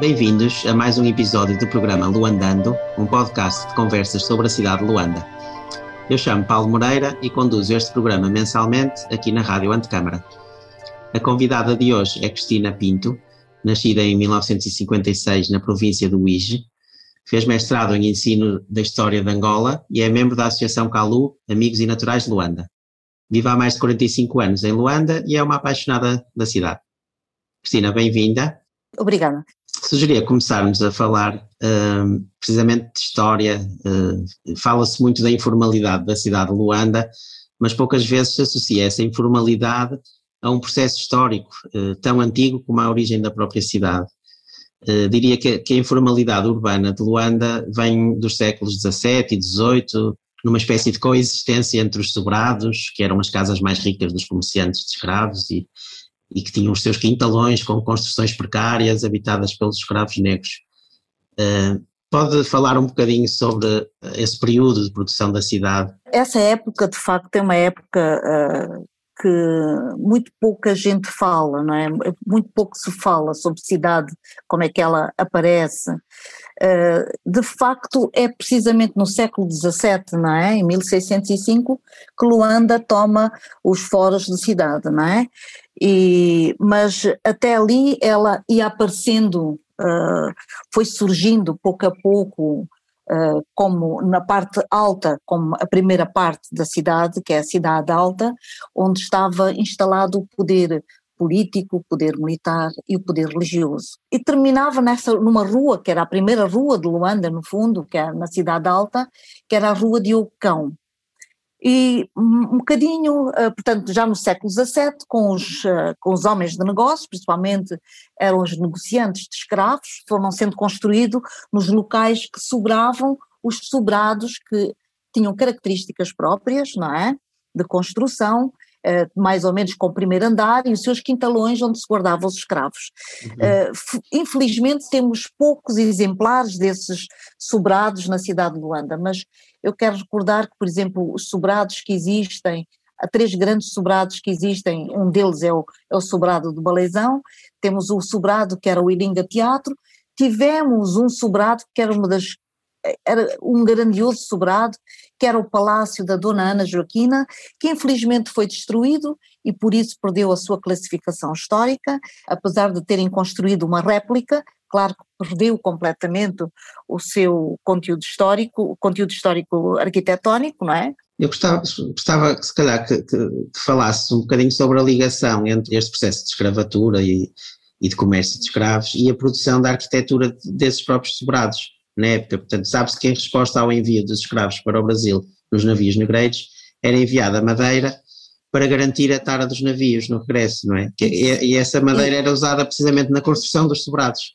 Bem-vindos a mais um episódio do programa Luandando, um podcast de conversas sobre a cidade de Luanda. Eu chamo Paulo Moreira e conduzo este programa mensalmente aqui na Rádio Antecâmara. A convidada de hoje é Cristina Pinto, nascida em 1956 na província do Uíge, fez mestrado em ensino da história de Angola e é membro da Associação Calu Amigos e Naturais de Luanda. Vive há mais de 45 anos em Luanda e é uma apaixonada da cidade. Cristina, bem-vinda. Obrigada. Sugeria começarmos a falar uh, precisamente de história. Uh, Fala-se muito da informalidade da cidade de Luanda, mas poucas vezes se associa essa informalidade a um processo histórico uh, tão antigo como a origem da própria cidade. diria que, que, a informalidade urbana de Luanda vem dos séculos XVII e XVIII, numa espécie de coexistência entre os sobrados, que eram as casas mais ricas dos comerciantes de escravos e, e que tinham os seus quintalões com construções precárias habitadas pelos escravos negros. Uh, pode falar um bocadinho sobre esse período de produção da cidade? Essa época, de facto, é uma época uh, que muito pouca gente fala, não é? Muito pouco se fala sobre cidade, como é que ela aparece. Uh, de facto, é precisamente no século XVII, não é? Em 1605, que Luanda toma os foros de cidade, não é? E, mas até ali ela ia aparecendo, uh, foi surgindo pouco a pouco, uh, como na parte alta, como a primeira parte da cidade, que é a cidade alta, onde estava instalado o poder político, o poder militar e o poder religioso. E terminava nessa, numa rua, que era a primeira rua de Luanda, no fundo, que é na cidade alta, que era a rua de Ocão e um bocadinho, eh, portanto, já no século XVII, com os, eh, com os homens de negócio, principalmente eram os negociantes de escravos, foram sendo construídos nos locais que sobravam os sobrados que tinham características próprias, não é? De construção, eh, mais ou menos com o primeiro andar e os seus quintalões onde se guardavam os escravos. Uhum. infelizmente temos poucos exemplares desses sobrados na cidade de Luanda, mas eu quero recordar que, por exemplo, os sobrados que existem, há três grandes sobrados que existem, um deles é o, é o sobrado do Baleizão, temos o sobrado que era o Iringa Teatro, tivemos um sobrado que era uma das era um grandioso sobrado, que era o palácio da Dona Ana Joaquina, que infelizmente foi destruído e por isso perdeu a sua classificação histórica, apesar de terem construído uma réplica, claro que perdeu completamente o seu conteúdo histórico, o conteúdo histórico arquitetónico, não é? Eu gostava, gostava se calhar, que, que, que falasse um bocadinho sobre a ligação entre este processo de escravatura e, e de comércio de escravos e a produção da arquitetura desses próprios sobrados na época. Portanto, sabe-se que em resposta ao envio dos escravos para o Brasil nos navios negreiros, era enviada madeira para garantir a tara dos navios no regresso, não é? E, e essa madeira era usada precisamente na construção dos sobrados.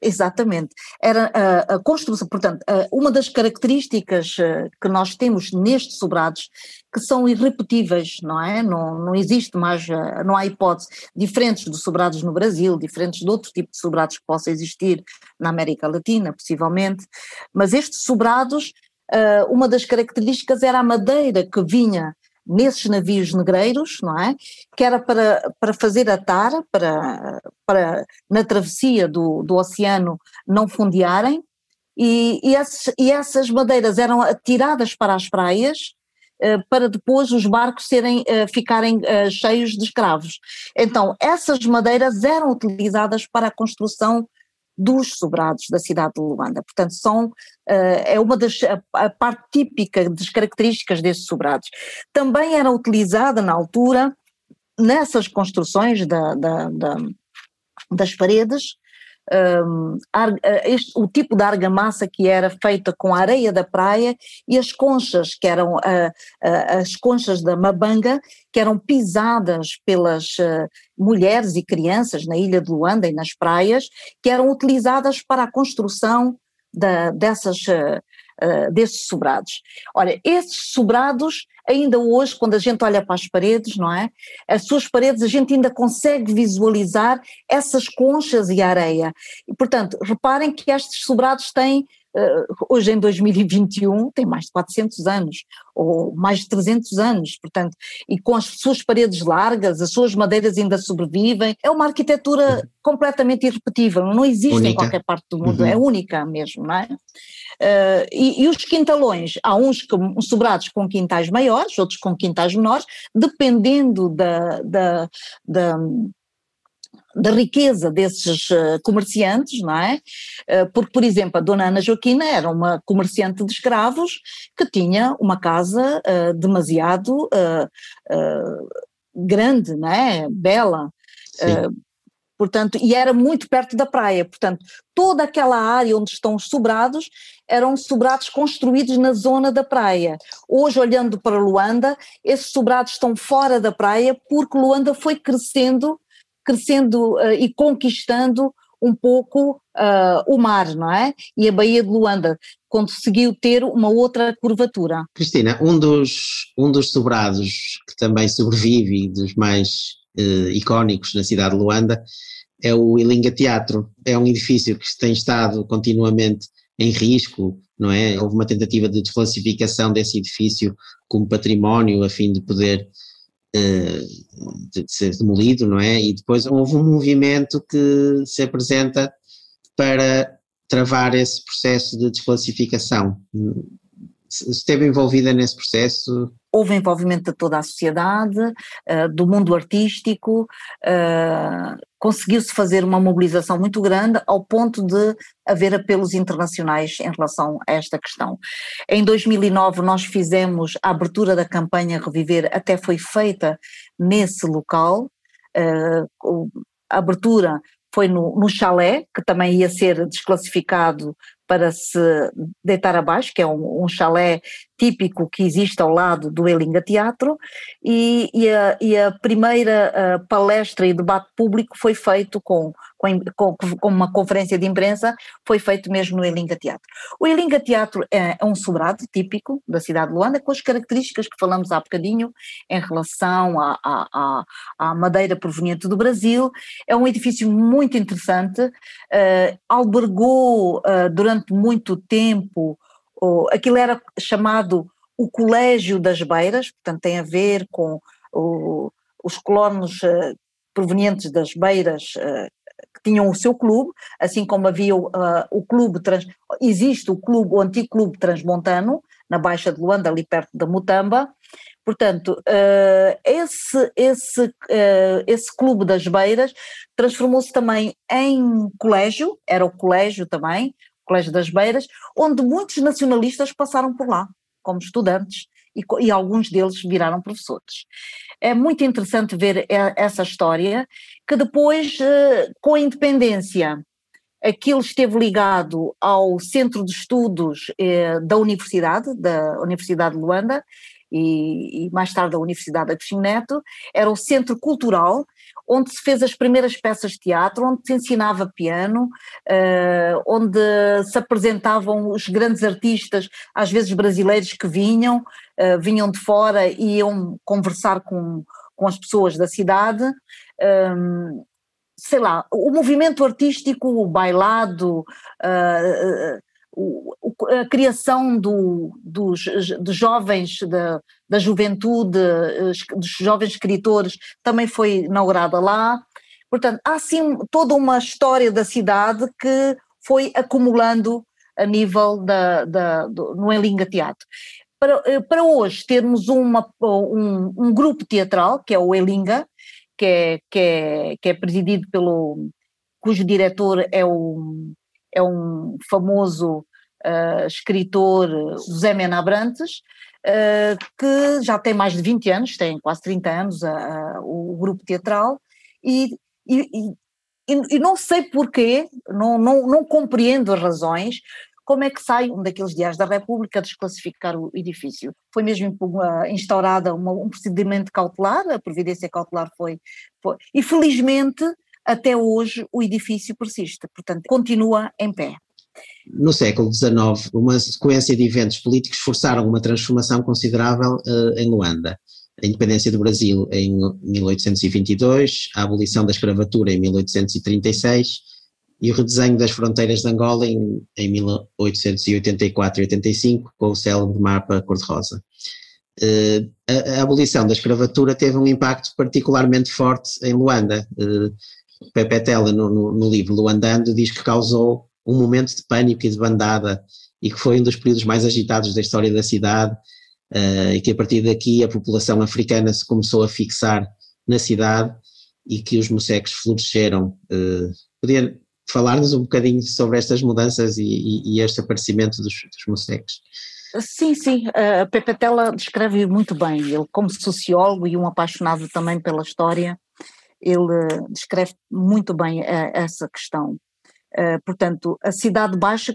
Exatamente. Era a, a construção, portanto, a, uma das características eh, que nós temos nestes sobrados que são irrepetíveis, não é? Não, não existe mais, não há hipótese, diferentes dos sobrados no Brasil, diferentes de outro tipo de sobrados que possa existir na América Latina, possivelmente, mas estes sobrados, uma das características era a madeira que vinha nesses navios negreiros, não é? Que era para, para fazer a tara, para, para na travessia do, do oceano não fundearem, e, e, esses, e essas madeiras eram atiradas para as praias, eh, para depois os barcos serem, eh, ficarem eh, cheios de escravos. Então, essas madeiras eram utilizadas para a construção dos sobrados da cidade de Luanda. Portanto, são, uh, é uma das, a, a, parte típica das características destes sobrados. Também era utilizada na altura, nessas construções da, da, da, das paredes, um, eh, este, o tipo de argamassa que era feita com a areia da praia e as conchas, que eram uh, uh, as conchas da Mabanga, que eram pisadas pelas uh, mulheres e crianças na ilha de Luanda e nas praias, que eram utilizadas para a construção da, dessas uh, desses sobrados. Olha, esses sobrados, ainda hoje, quando a gente olha para as paredes, não é? As suas paredes, a gente ainda consegue visualizar essas conchas e areia. E, portanto, reparem que estes sobrados têm hoje em 2021 tem mais de 400 anos, ou mais de 300 anos, portanto, e com as suas paredes largas, as suas madeiras ainda sobrevivem, é uma arquitetura completamente irrepetível, não existe única. em qualquer parte do mundo, uhum. é única mesmo, não é? Uh, e, e, os quintalões, há uns com, sobrados com quintais maiores, outros com quintais menores, dependendo da, da, da da riqueza desses uh, comerciantes, não é? Uh, porque, por exemplo, a dona Ana Joaquina era uma comerciante de escravos que tinha uma casa uh, demasiado grande, não é? Bela. Portanto, e era muito perto da praia, portanto, toda aquela área onde estão os sobrados eram sobrados construídos na zona da praia. Hoje, olhando para Luanda, esses sobrados estão fora da praia porque Luanda foi crescendo crescendo uh, e conquistando um pouco uh, o mar, não é? E a Baía de Luanda conseguiu ter uma outra curvatura. Cristina, um dos, um dos sobrados que também sobrevive dos mais uh, icónicos na cidade de Luanda é o Ilinga Teatro. É um edifício que tem estado continuamente em risco, não é? Houve uma tentativa de desclassificação desse edifício como património a fim de poder de ser demolido, não é? E depois houve um movimento que se apresenta para travar esse processo de desclassificação. Esteve envolvida nesse processo? houve envolvimento de toda a sociedade, uh, do mundo artístico, uh, conseguiu-se fazer uma mobilização muito grande ao ponto de haver apelos internacionais em relação a esta questão. Em 2009 nós fizemos a abertura da campanha Reviver, até foi feita nesse local, uh, a abertura foi no, no chalé, que também ia ser desclassificado para se deitar abaixo, que é um, um chalé típico que existe ao lado do Elinga Teatro, e, e, a, e a, primeira palestra e debate público foi feito com, com, com, uma conferência de imprensa, foi feito mesmo no Elinga Teatro. O Elinga Teatro é, é, um sobrado típico da cidade de Luanda, com as características que falamos há bocadinho em relação à, madeira proveniente do Brasil, é um edifício muito interessante, uh, albergou uh, durante muito tempo o, aquilo era chamado o Colégio das Beiras, portanto tem a ver com o, os colonos uh, provenientes das Beiras uh, que tinham o seu clube, assim como havia uh, o clube, trans, existe o clube, o antigo clube transmontano, na Baixa de Luanda, ali perto da Mutamba, Portanto, esse, esse, esse clube das beiras transformou-se também em colégio, era o colégio também, Colégio das Beiras, onde muitos nacionalistas passaram por lá, como estudantes, e, e alguns deles viraram professores. É muito interessante ver essa história, que depois, eh, com a independência, aquilo esteve ligado ao Centro de Estudos eh, da Universidade, da Universidade de Luanda, e, e, mais tarde da Universidade Agostinho Neto, era o Centro Cultural, onde se fez as primeiras peças de teatro, onde se ensinava piano, uh, onde se apresentavam os grandes artistas, às vezes brasileiros que vinham, uh, vinham de fora e iam conversar com, com as pessoas da cidade. Ehm, sei lá, o movimento artístico, o bailado, uh, a criação do, dos, jovens, da, da juventude, dos jovens escritores, também foi inaugurada lá. Portanto, há sim toda uma história da cidade que foi acumulando a nível da, da, do, no Teatro. Para, para hoje termos uma, um, um grupo teatral, que é o Elinga, que é, que é, que é presidido pelo, cujo diretor é o, é um famoso uh, escritor José Mena Abrantes, uh, que já tem mais de 20 anos, tem quase 30 anos uh, o grupo teatral, e, e, e, e não sei porquê, não, não, não compreendo as razões, como é que sai um daqueles diários da República a desclassificar o edifício. Foi mesmo instaurada uma, um procedimento cautelar, a providência cautelar foi, foi, e felizmente até hoje o edifício persiste, portanto continua em pé. No século XIX, uma sequência de eventos políticos forçaram uma transformação considerável uh, em Luanda. A independência do Brasil em 1822, a abolição da escravatura em 1836 e o redesenho das fronteiras de Angola em, em 1884 e 85, com o célebre mapa cor-de-rosa. Uh, a, a, abolição da escravatura teve um impacto particularmente forte em Luanda. Uh, Pepe Tela, no, no, no, livro Luandando, diz que causou um momento de pânico e de bandada e que foi um dos períodos mais agitados da história da cidade uh, e que a partir daqui a população africana se começou a fixar na cidade e que os moceques floresceram. Uh, podia falar-nos um bocadinho sobre estas mudanças e, e, e este aparecimento dos, dos? Sim, sim, a Pepe Tela descreve muito bem, ele como sociólogo e um apaixonado também pela história, ele descreve muito bem eh, essa questão. Uh, portanto, a cidade baixa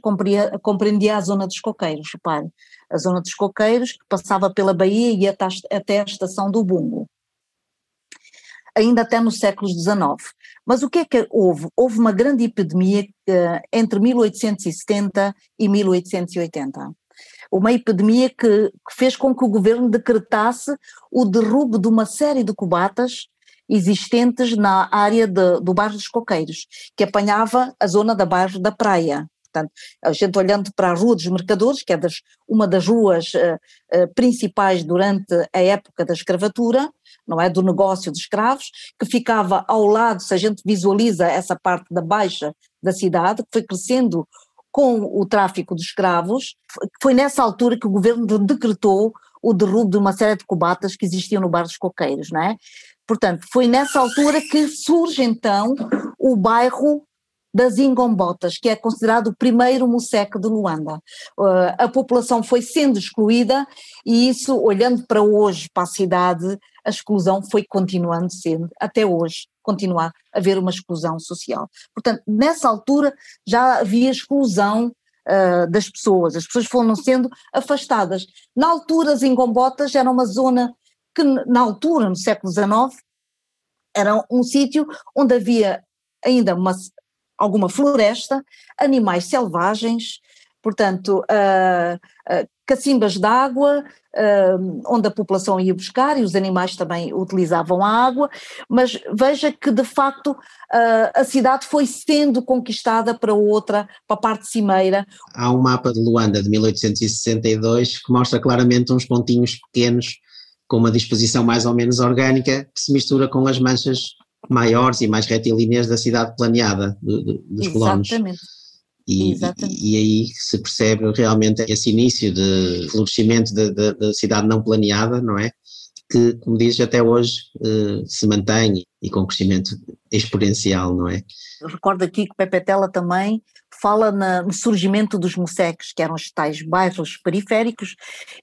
compreendia a zona dos coqueiros, repare, a zona dos coqueiros que passava pela Bahia e até, até a estação do Bungo, ainda até no século XIX. Mas o que é que houve? Houve uma grande epidemia uh, entre 1870 e 1880. Uma epidemia que, que fez com que o governo decretasse o derrubo de uma série de cubatas existentes na área de, do bairro dos Coqueiros, que apanhava a zona da bairro da Praia. Portanto, a gente olhando para a Rua dos Mercadores, que é das, uma das ruas uh, uh, principais durante a época da escravatura, não é, do negócio de escravos, que ficava ao lado, se a gente visualiza essa parte da baixa da cidade, que foi crescendo com o tráfico de escravos, foi nessa altura que o governo decretou o derrubo de uma série de cubatas que existiam no Bar dos Coqueiros, não é? Portanto, foi nessa altura que surge então o bairro das Ingombotas, que é considerado o primeiro museque de Luanda. Uh, a população foi sendo excluída e isso, olhando para hoje, para a cidade, a exclusão foi continuando sendo, até hoje, continuar a haver uma exclusão social. Portanto, nessa altura já havia exclusão uh, das pessoas, as pessoas foram sendo afastadas. Na altura, as Ingombotas era uma zona que na altura, no século XIX, era um sítio onde havia ainda uma, alguma floresta, animais selvagens, portanto, uh, uh, cacimbas de água, uh, onde a população ia buscar e os animais também utilizavam a água, mas veja que de facto a cidade foi sendo conquistada para outra, para a parte cimeira. Há um mapa de Luanda de 1862 que mostra claramente uns pontinhos pequenos com uma disposição mais ou menos orgânica que se mistura com as manchas maiores e mais retilíneas da cidade planeada do, do, dos colonos. Exatamente. E, e, e, aí se percebe realmente esse início de florescimento da cidade não planeada, não é? Que, como dizes, até hoje uh, se mantém e com crescimento exponencial, não é? recordo aqui que Pepe Tela também fala na, no surgimento dos museques, que eram os tais bairros periféricos,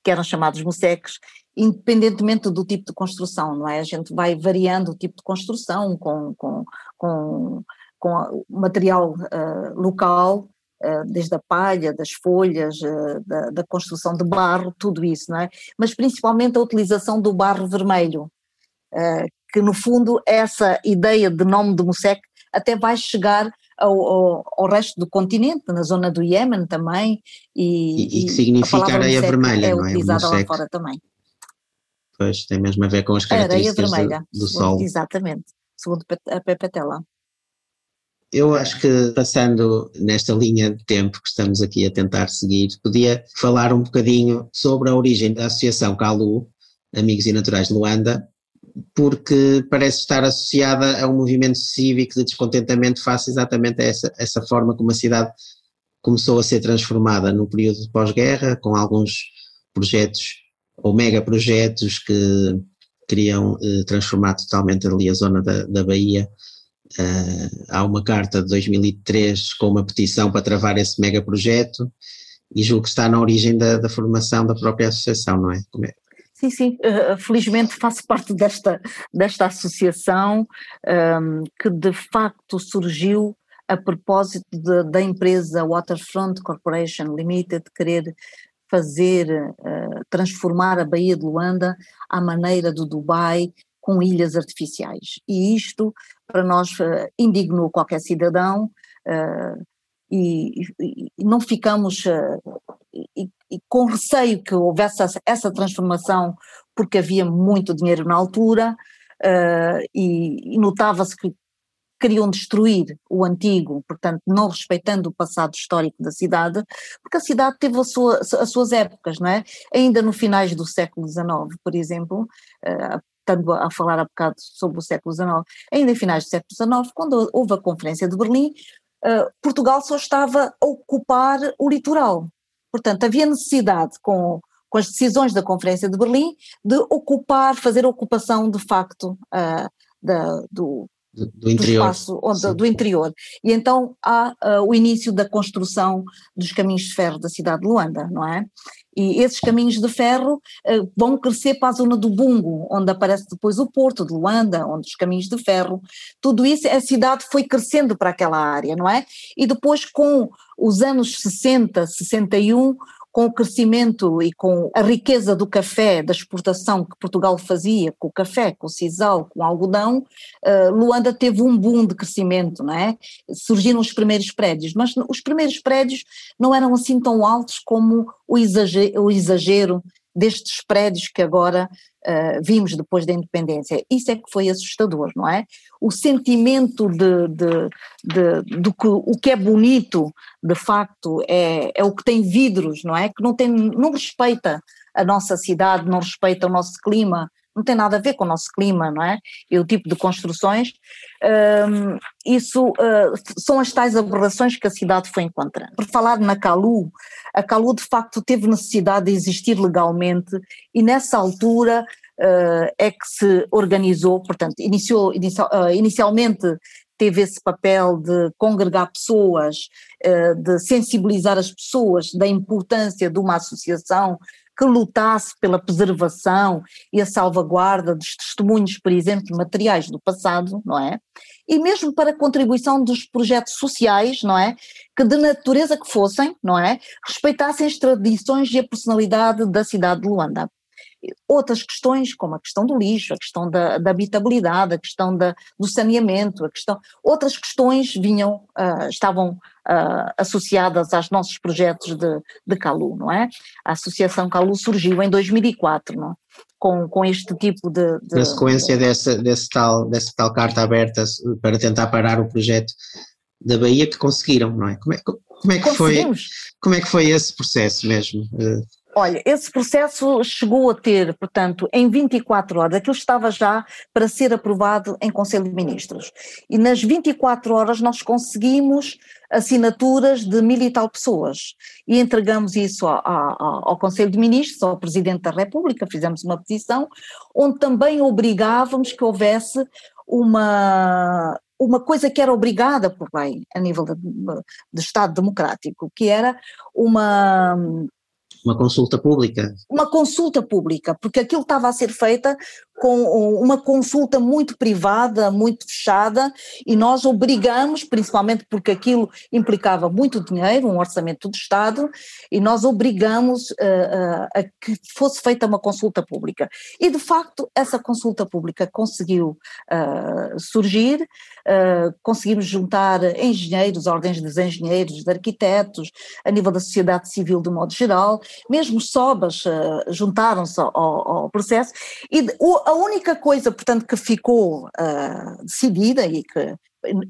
que eram chamados museques, independentemente do tipo de construção, não é? A gente vai variando o tipo de construção com, com, com, com material uh, local, uh, desde a palha, das folhas, uh, da, da, construção de barro, tudo isso, não é? Mas principalmente a utilização do barro vermelho, que no fundo essa ideia de nome de Mussek até vai chegar ao, ao, ao, resto do continente, na zona do Iémen também. E, e, e que significa areia vermelha, é não é? utilizada lá fora também. Pois, tem mesmo a ver com as características vermelha, do, do Sol. Exatamente, segundo a Pepe Tela. Eu acho que passando nesta linha de tempo que estamos aqui a tentar seguir, podia falar um bocadinho sobre a origem da Associação CALU, Amigos e Naturais de Luanda, porque parece estar associada a um movimento cívico de descontentamento face exatamente a essa, essa forma como a cidade começou a ser transformada no período de pós-guerra, com alguns projetos ou megaprojetos que queriam eh, transformar totalmente ali a zona da, da Bahia. Uh, há uma carta de 2003 com uma petição para travar esse megaprojeto e julgo que está na origem da, da formação da própria associação, não é? é? Sim, sim, uh, felizmente faço parte desta, desta associação um, ehm, que de facto surgiu a propósito de, da empresa Waterfront Corporation Limited querer fazer, uh, transformar a Baía de Luanda à maneira do Dubai, com ilhas artificiais. E isto, para nós, uh, indignou qualquer cidadão uh, e, e, e, não ficamos e, com receio que houvesse essa, transformação, porque havia muito dinheiro na altura e, notava-se que queriam destruir o antigo, portanto, não respeitando o passado histórico da cidade, porque a cidade teve a sua, as suas épocas, não é? Ainda no finais do século XIX, por exemplo, uh, estando a falar há bocado sobre o século XIX, ainda em finais do século XIX, quando houve a Conferência de Berlim, uh, Portugal só estava a ocupar o litoral. Portanto, havia necessidade, com, com as decisões da Conferência de Berlim, de ocupar, fazer ocupação de facto uh, da, do, do, do, interior. Do espaço onde, do interior. E então há uh, o início da construção dos caminhos de ferro da cidade de Luanda, não é? E esses caminhos de ferro uh, vão crescer para a zona do Bungo, onde aparece depois o porto de Luanda, onde os caminhos de ferro, tudo isso, a cidade foi crescendo para aquela área, não é? E depois com os anos 60, 61, com o crescimento e com a riqueza do café, da exportação que Portugal fazia com o café, com o sisal, com o algodão, uh, Luanda teve um boom de crescimento, não é? Surgiram os primeiros prédios, mas os primeiros prédios não eram assim tão altos como o exagero, o exagero destes prédios que agora uh, vimos depois da independência. Isso é que foi assustador, não é? O sentimento de, de, de, de que o que é bonito, de facto, é, é o que tem vidros, não é? Que não, tem, não respeita a nossa cidade, não respeita o nosso clima, não tem nada a ver com o nosso clima, não é? E o tipo de construções. Um, isso uh, são as tais aberrações que a cidade foi encontrando. Por falar na Calu, a Calu de facto teve necessidade de existir legalmente e nessa altura uh, é que se organizou, portanto, iniciou, inicial, uh, inicialmente teve esse papel de congregar pessoas, de sensibilizar as pessoas da importância de uma associação que lutasse pela preservação e a salvaguarda dos testemunhos, por exemplo, materiais do passado, não é? E mesmo para a contribuição dos projetos sociais, não é? Que de natureza que fossem, não é? Respeitassem as tradições e a personalidade da cidade de Luanda. Outras questões, como a questão do lixo, a questão da, da habitabilidade, a questão da, do saneamento, a questão, outras questões vinham, uh, estavam uh, associadas aos nossos projetos de, de Calu, não é? A Associação Calu surgiu em 2004, não é? Com, com este tipo de, de Na sequência de, dessa, desse tal, dessa tal carta aberta para tentar parar o projeto da Bahia que conseguiram, não é? Como é, como é que foi como é que foi esse processo mesmo? Olha, esse processo chegou a ter, portanto, em 24 horas, aquilo estava já para ser aprovado em Conselho de Ministros. E nas 24 horas nós conseguimos assinaturas de mil e tal pessoas. E entregamos isso ao, ao, ao Conselho de Ministros, ao Presidente da República, fizemos uma petição, onde também obrigávamos que houvesse uma, uma coisa que era obrigada por lei a nível de, de Estado democrático, que era uma uma consulta pública. Uma consulta pública, porque aquilo estava a ser feita com uma consulta muito privada, muito fechada, e nós obrigamos, principalmente porque aquilo implicava muito dinheiro, um orçamento do Estado, e nós obrigamos uh, uh, a que fosse feita uma consulta pública. E de facto, essa consulta pública conseguiu uh, surgir, conseguimos juntar engenheiros, ordens dos engenheiros, de arquitetos, a nível da sociedade civil de modo geral, mesmo SOBAS juntaram-se ao, ao, processo, e o, a única coisa, portanto, que ficou uh, decidida e que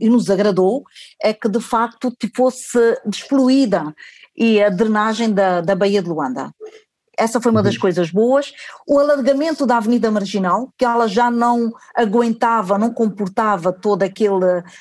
e nos agradou é que de facto fosse despoluída e a drenagem da, da Baía de Luanda. Essa foi uma das uhum. coisas boas. O alargamento da Avenida Marginal, que ela já não aguentava, não comportava todo aquele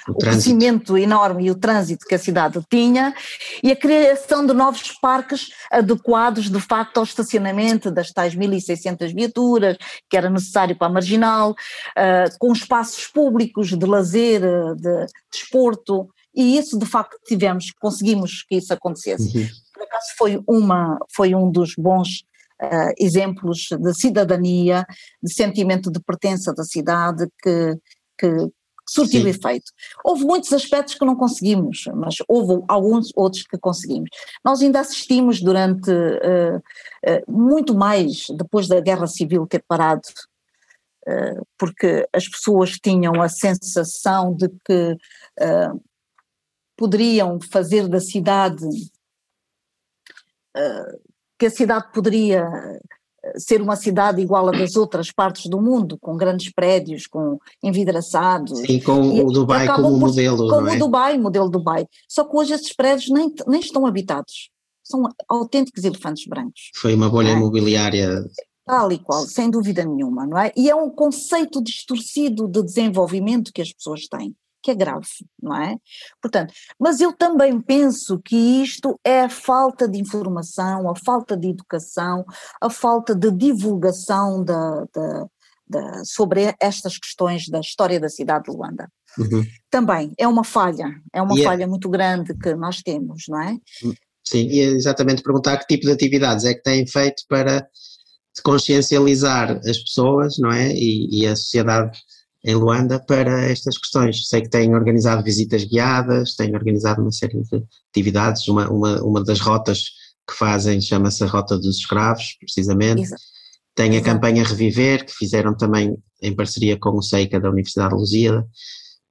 o, o crescimento enorme e o trânsito que a cidade tinha, e a criação de novos parques adequados de facto ao estacionamento das tais 1.600 viaturas, que era necessário para a Marginal, uh, com espaços públicos de lazer, de desporto, e isso de facto tivemos, conseguimos que isso acontecesse. Uhum. Acaso foi, uma, foi um dos bons uh, exemplos de cidadania, de sentimento de pertença da cidade que, que surtiu Sim. efeito. Houve muitos aspectos que não conseguimos, mas houve alguns outros que conseguimos. Nós ainda assistimos durante uh, uh, muito mais depois da Guerra Civil ter parado, uh, porque as pessoas tinham a sensação de que poderiam fazer da cidade que a cidade poderia ser uma cidade igual a das outras partes do mundo, com grandes prédios, com envidraçados. E com e, o Dubai como por, modelo, Como é? o Dubai, modelo Dubai. Só que hoje esses prédios nem, nem estão habitados. São autênticos elefantes brancos. Foi uma bolha é? imobiliária Tal e qual, sem dúvida nenhuma, não é? E é um conceito distorcido de desenvolvimento que as pessoas têm, que é grave, não é? Portanto, mas eu também penso que isto é a falta de informação, a falta de educação, a falta de divulgação da, da, da sobre estas questões da história da cidade de Luanda. Uhum. Também é uma falha, é uma yeah. É falha muito grande que nós temos, não é? Sim, e é exatamente perguntar que tipo de atividades é que têm feito para consciencializar as pessoas, não é? E, e, a sociedade em Luanda para estas questões. Sei que têm organizado visitas guiadas, têm organizado uma série de atividades, uma, uma, uma das rotas que fazem chama-se a Rota dos Escravos, precisamente. Exato. Tem a campanha Reviver, que fizeram também em parceria com o SEICA da Universidade de Lusíada.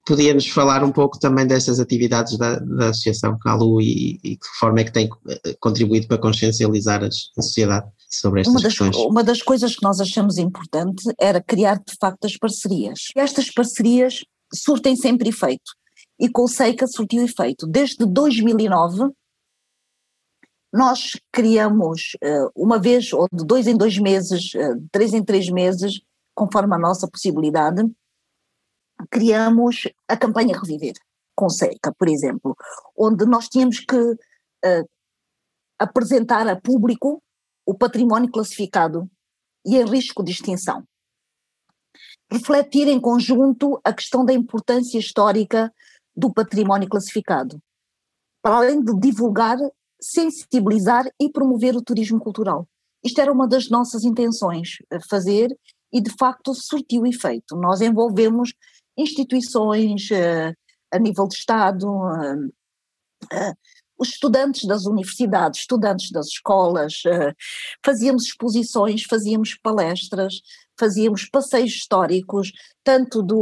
Podia-nos falar um pouco também dessas atividades da, da Associação CALU e, e de que forma é que tem eh, contribuído para consciencializar a sociedade sobre estas uma das, questões? Uma das coisas que nós achamos importante era criar de facto as parcerias. E estas parcerias surtem sempre efeito. E com o SEICA surtiu efeito. Desde 2009, nós criamos eh, uma vez, ou de dois em dois meses, eh, três em três meses, conforme a nossa possibilidade, criamos a campanha Reviver, com Seca, por exemplo, onde nós tínhamos que uh, apresentar a público o património classificado e em risco de extinção. Refletir em conjunto a questão da importância histórica do património classificado, para além de divulgar, sensibilizar e promover o turismo cultural. Isto era uma das nossas intenções, fazer, e de facto surtiu efeito. Nós envolvemos instituições uh, a nível de Estado, uh, uh, os estudantes das universidades, estudantes das escolas, fazíamos exposições, fazíamos palestras, fazíamos passeios históricos, tanto do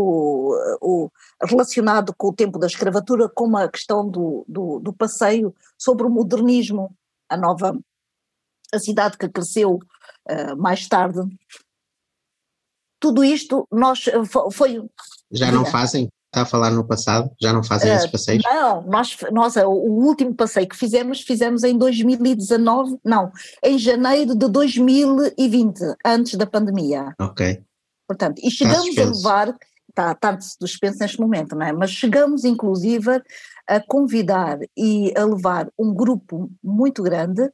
o, relacionado com o tempo da escravatura, como a questão do, do, do passeio sobre o modernismo, a nova a cidade que cresceu mais tarde, tudo isto nós foi já não fazem? Está a falar no passado? Já não fazem uh, esses passeios? Não, nós, nós, o último passeio que fizemos, fizemos em 2019, não, em janeiro de 2020, antes da pandemia. Ok. Portanto, e chegamos a levar, está, está suspenso neste momento, não é? Mas chegamos inclusive a convidar e a levar um grupo muito grande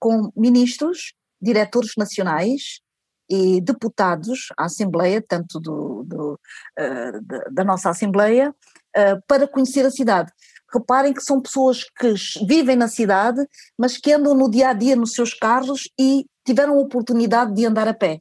com ministros, diretores nacionais, e deputados à Assembleia, tanto do, do uh, da nossa Assembleia, uh, para conhecer a cidade. Reparem que são pessoas que vivem na cidade, mas que andam no dia a dia nos seus carros e tiveram a oportunidade de andar a pé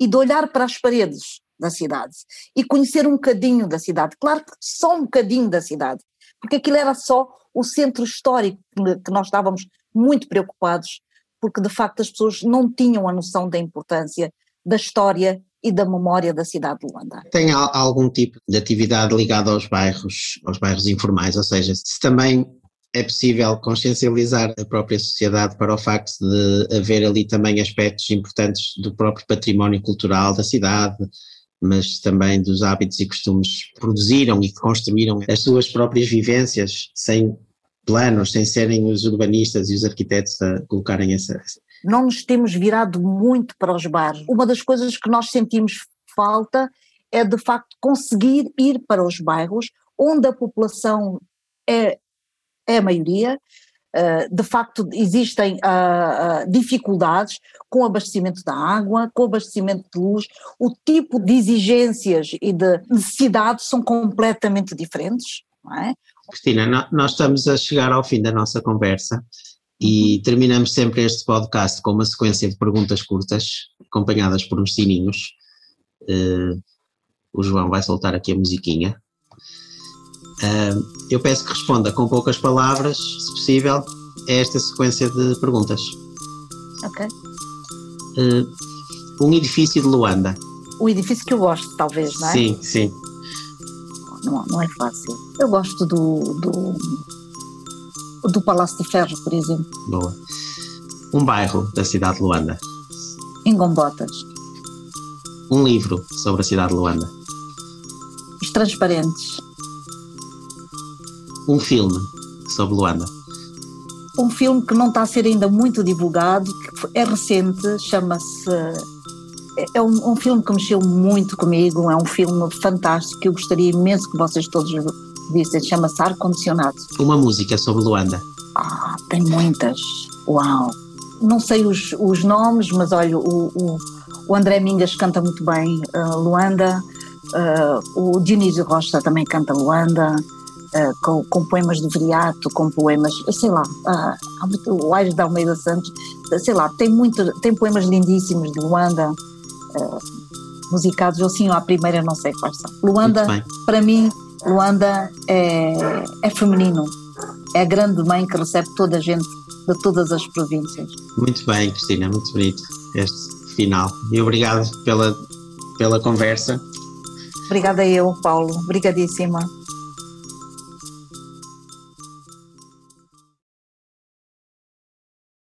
e de olhar para as paredes da cidade e conhecer um bocadinho da cidade. Claro que só um bocadinho da cidade, porque aquilo era só o centro histórico que nós estávamos muito preocupados porque de facto as pessoas não tinham a noção da importância da história e da memória da cidade de Luanda. Tem algum tipo de atividade ligada aos bairros, aos bairros informais, ou seja, se também é possível consciencializar a própria sociedade para o facto de haver ali também aspectos importantes do próprio património cultural da cidade, mas também dos hábitos e costumes que produziram e que construíram as suas próprias vivências sem planos, sem serem os urbanistas e os arquitetos a colocarem essa. Não nos temos virado muito para os bares. Uma das coisas que nós sentimos falta é de facto conseguir ir para os bairros onde a população é, é a maioria, Uh, de facto existem uh, uh, dificuldades com abastecimento da água, com abastecimento de luz, o tipo de exigências e de necessidades são completamente diferentes, não é? Cristina, nós estamos a chegar ao fim da nossa conversa e uhum. terminamos sempre este podcast com uma sequência de perguntas curtas, acompanhadas por uns sininhos. Uh, o João vai soltar aqui a musiquinha. Uh, eu peço que responda com poucas palavras, se possível, a esta sequência de perguntas. Ok. Uh, um edifício de Luanda. O edifício que eu gosto, talvez, não é? Sim, sim não, não é fácil. Eu gosto do, do, do Palácio de Ferro, por exemplo. Boa. Um bairro da cidade de Luanda. Em Gombotas. Um livro sobre a cidade de Luanda. Os Transparentes. Um filme sobre Luanda. Um filme que não está a ser ainda muito divulgado, que é recente, chama-se. É um, um, filme que mexeu muito comigo, é um filme fantástico que eu gostaria imenso que vocês todos vissem, chama-se Ar Condicionado. Uma música sobre Luanda. Ah, tem muitas. Uau! Não sei os, os nomes, mas olha, o, o, o André Mingas canta muito bem uh, Luanda, uh, o Dionísio Rocha também canta Luanda, uh, com, com, poemas do Viriato, com poemas, sei lá, uh, o Aires da Almeida Santos, sei lá, tem, muito, tem poemas lindíssimos de Luanda, musicados assim à primeira, não sei quais são. Luanda, para mim, Luanda é, é feminino, é a grande mãe que recebe toda a gente de todas as províncias. Muito bem, Cristina, muito bonito este final. E obrigado pela, pela conversa. Obrigada eu, Paulo. Obrigadíssima.